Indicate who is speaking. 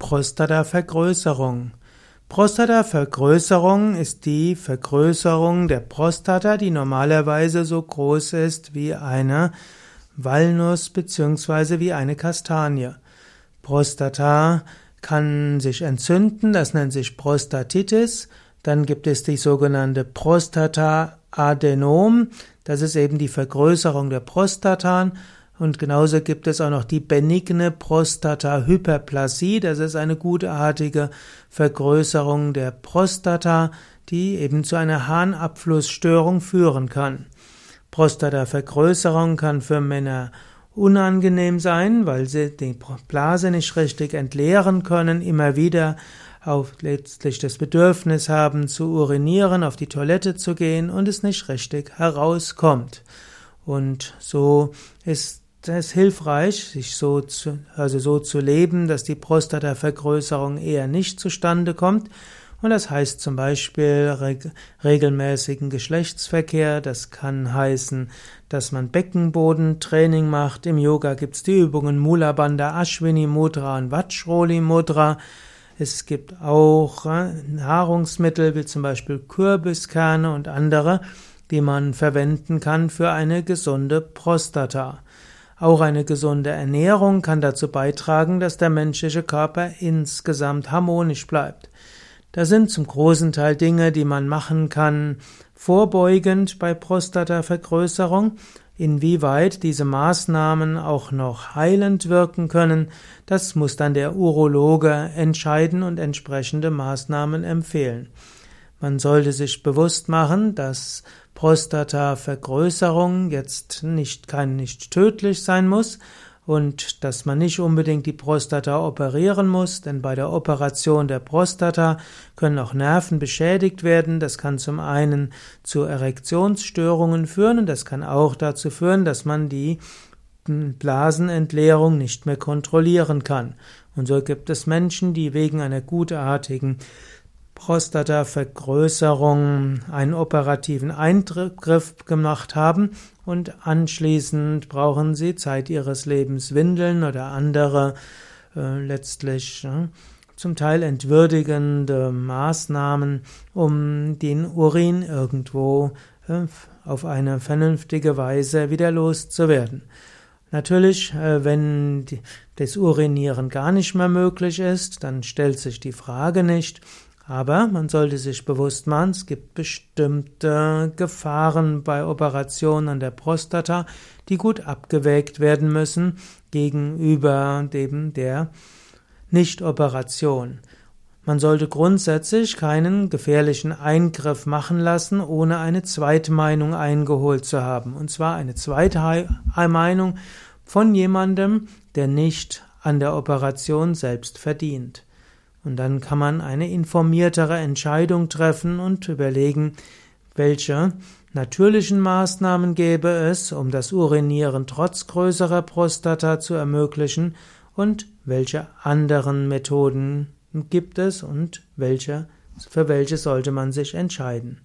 Speaker 1: Prostatavergrößerung. Prostatavergrößerung ist die Vergrößerung der Prostata, die normalerweise so groß ist wie eine Walnuss bzw. wie eine Kastanie. Prostata kann sich entzünden, das nennt sich Prostatitis. Dann gibt es die sogenannte Prostata-Adenom, das ist eben die Vergrößerung der Prostata. Und genauso gibt es auch noch die benigne Prostatahyperplasie. Das ist eine gutartige Vergrößerung der Prostata, die eben zu einer Harnabflussstörung führen kann. Prostatavergrößerung kann für Männer unangenehm sein, weil sie die Blase nicht richtig entleeren können, immer wieder auch letztlich das Bedürfnis haben zu urinieren, auf die Toilette zu gehen und es nicht richtig herauskommt. Und so ist es ist hilfreich, sich so zu, also so zu leben, dass die Prostatavergrößerung eher nicht zustande kommt. Und das heißt zum Beispiel regelmäßigen Geschlechtsverkehr. Das kann heißen, dass man Beckenbodentraining macht. Im Yoga gibt's die Übungen Mula Bandha, Ashwini Mudra und Vajroli Mudra. Es gibt auch äh, Nahrungsmittel wie zum Beispiel Kürbiskerne und andere, die man verwenden kann für eine gesunde Prostata. Auch eine gesunde Ernährung kann dazu beitragen, dass der menschliche Körper insgesamt harmonisch bleibt. Das sind zum großen Teil Dinge, die man machen kann, vorbeugend bei Prostatavergrößerung. Inwieweit diese Maßnahmen auch noch heilend wirken können, das muss dann der Urologe entscheiden und entsprechende Maßnahmen empfehlen. Man sollte sich bewusst machen, dass Prostatavergrößerung jetzt nicht, kein, nicht tödlich sein muss und dass man nicht unbedingt die Prostata operieren muss, denn bei der Operation der Prostata können auch Nerven beschädigt werden. Das kann zum einen zu Erektionsstörungen führen und das kann auch dazu führen, dass man die Blasenentleerung nicht mehr kontrollieren kann. Und so gibt es Menschen, die wegen einer gutartigen Prostatavergrößerung einen operativen Eingriff gemacht haben und anschließend brauchen sie Zeit ihres Lebens Windeln oder andere äh, letztlich äh, zum Teil entwürdigende Maßnahmen, um den Urin irgendwo äh, auf eine vernünftige Weise wieder loszuwerden. Natürlich, äh, wenn das Urinieren gar nicht mehr möglich ist, dann stellt sich die Frage nicht, aber man sollte sich bewusst machen, es gibt bestimmte Gefahren bei Operationen an der Prostata, die gut abgewägt werden müssen gegenüber dem der Nicht-Operation. Man sollte grundsätzlich keinen gefährlichen Eingriff machen lassen, ohne eine Zweitmeinung eingeholt zu haben. Und zwar eine Zweitmeinung von jemandem, der nicht an der Operation selbst verdient. Und dann kann man eine informiertere Entscheidung treffen und überlegen, welche natürlichen Maßnahmen gäbe es, um das Urinieren trotz größerer Prostata zu ermöglichen und welche anderen Methoden gibt es und welche, für welche sollte man sich entscheiden.